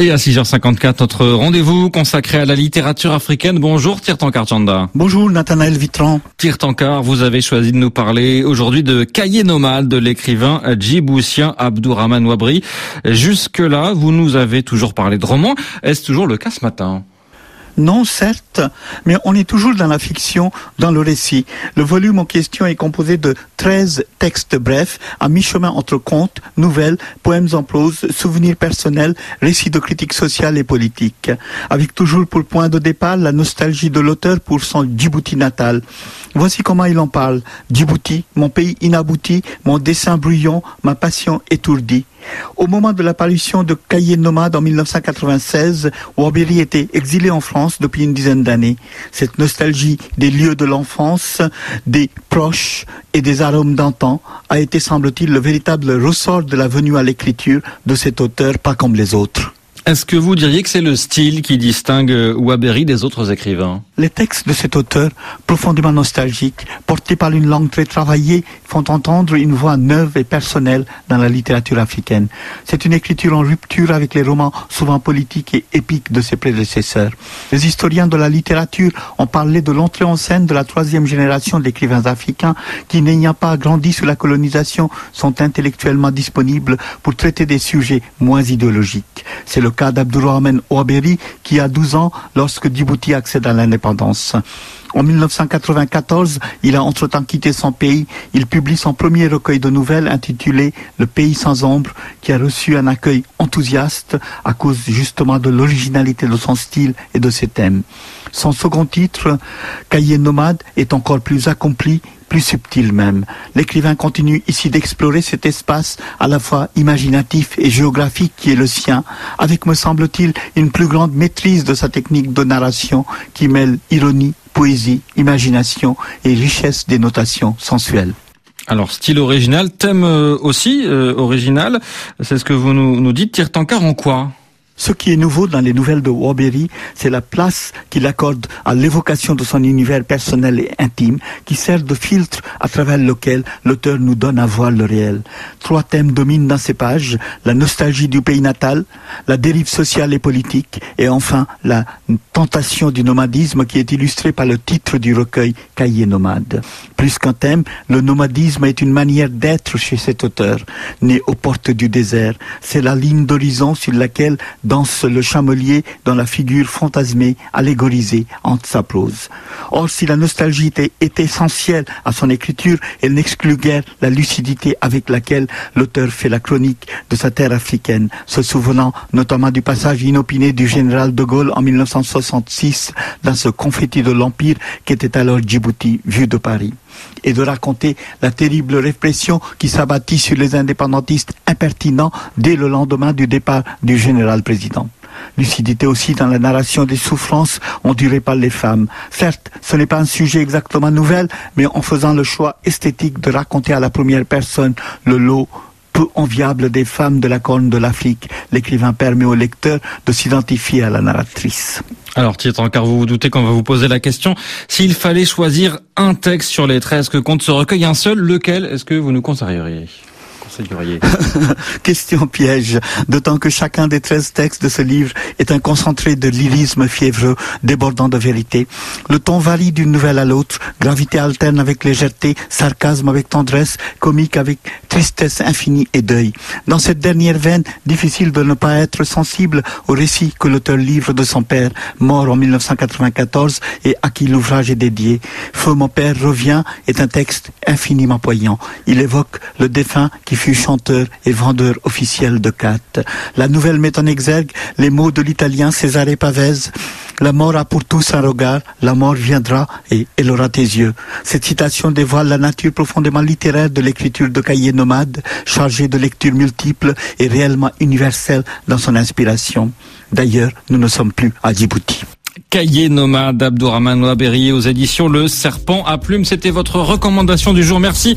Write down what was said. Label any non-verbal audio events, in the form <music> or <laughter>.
Et à 6h54, notre rendez-vous consacré à la littérature africaine. Bonjour Tirtankar Chanda. Bonjour Nathanaël Vitran. Tirtankar, vous avez choisi de nous parler aujourd'hui de Cahiers nomade de l'écrivain djiboutien Abdourahman Wabri. Jusque-là, vous nous avez toujours parlé de romans. Est-ce toujours le cas ce matin? Non, certes, mais on est toujours dans la fiction, dans le récit. Le volume en question est composé de 13 textes brefs, à mi-chemin entre contes, nouvelles, poèmes en prose, souvenirs personnels, récits de critique sociale et politique. Avec toujours pour point de départ la nostalgie de l'auteur pour son Djibouti natal. Voici comment il en parle. Djibouti, mon pays inabouti, mon dessin bruyant, ma passion étourdie. Au moment de l'apparition de Cahiers nomade en 1996, Waberi était exilé en France depuis une dizaine d'années. Cette nostalgie des lieux de l'enfance, des proches et des arômes d'antan a été, semble-t-il, le véritable ressort de la venue à l'écriture de cet auteur, pas comme les autres. Est-ce que vous diriez que c'est le style qui distingue Waberi des autres écrivains? Les textes de cet auteur, profondément nostalgiques, portés par une langue très travaillée, font entendre une voix neuve et personnelle dans la littérature africaine. C'est une écriture en rupture avec les romans souvent politiques et épiques de ses prédécesseurs. Les historiens de la littérature ont parlé de l'entrée en scène de la troisième génération d'écrivains africains qui, n'ayant pas grandi sous la colonisation, sont intellectuellement disponibles pour traiter des sujets moins idéologiques. C'est le cas d'Abdourahman Ouaberi, qui a 12 ans lorsque Djibouti accède à l'indépendance. En 1994, il a entre-temps quitté son pays. Il publie son premier recueil de nouvelles intitulé Le pays sans ombre, qui a reçu un accueil enthousiaste à cause justement de l'originalité de son style et de ses thèmes. Son second titre, Cahier nomade, est encore plus accompli plus subtil même. L'écrivain continue ici d'explorer cet espace à la fois imaginatif et géographique qui est le sien, avec, me semble-t-il, une plus grande maîtrise de sa technique de narration qui mêle ironie, poésie, imagination et richesse des notations sensuelles. Alors, style original, thème euh, aussi euh, original, c'est ce que vous nous, nous dites, tire en quoi? Ce qui est nouveau dans les nouvelles de Waberi, c'est la place qu'il accorde à l'évocation de son univers personnel et intime, qui sert de filtre à travers lequel l'auteur nous donne à voir le réel. Trois thèmes dominent dans ces pages, la nostalgie du pays natal, la dérive sociale et politique, et enfin la tentation du nomadisme qui est illustrée par le titre du recueil Cahier nomade. Plus qu'un thème, le nomadisme est une manière d'être chez cet auteur, né aux portes du désert. C'est la ligne d'horizon sur laquelle danse le chamelier dans la figure fantasmée, allégorisée entre sa prose. Or, si la nostalgie est essentielle à son écriture, elle n'exclut guère la lucidité avec laquelle l'auteur fait la chronique de sa terre africaine, se souvenant notamment du passage inopiné du général de Gaulle en 1966 dans ce confetti de l'Empire qu'était alors Djibouti, vu de Paris et de raconter la terrible répression qui s'abattit sur les indépendantistes impertinents dès le lendemain du départ du général président. Lucidité aussi dans la narration des souffrances endurées par les femmes. Certes, ce n'est pas un sujet exactement nouvel, mais en faisant le choix esthétique de raconter à la première personne le lot peu enviable des femmes de la corne de l'Afrique, l'écrivain permet au lecteur de s'identifier à la narratrice. Alors, Tietran, car vous vous doutez qu'on va vous poser la question. S'il fallait choisir un texte sur les 13 que compte ce recueil, un seul, lequel est-ce que vous nous conseilleriez? <laughs> Question piège, d'autant que chacun des 13 textes de ce livre est un concentré de lyrisme fiévreux, débordant de vérité. Le ton varie d'une nouvelle à l'autre, gravité alterne avec légèreté, sarcasme avec tendresse, comique avec tristesse infinie et deuil. Dans cette dernière veine, difficile de ne pas être sensible au récit que l'auteur livre de son père, mort en 1994 et à qui l'ouvrage est dédié. Feu mon père revient est un texte infiniment poignant. Il évoque le défunt qui fut chanteur et vendeur officiel de Cat. La nouvelle met en exergue les mots de l'italien Cesare Pavese. La mort a pour tous un regard, la mort viendra et elle aura tes yeux. Cette citation dévoile la nature profondément littéraire de l'écriture de cahier nomade, chargée de lectures multiples et réellement universelle dans son inspiration. D'ailleurs, nous ne sommes plus à Djibouti. Cahier nomade d'Abdourahman Ouaberi aux éditions Le Serpent à Plume. C'était votre recommandation du jour. Merci.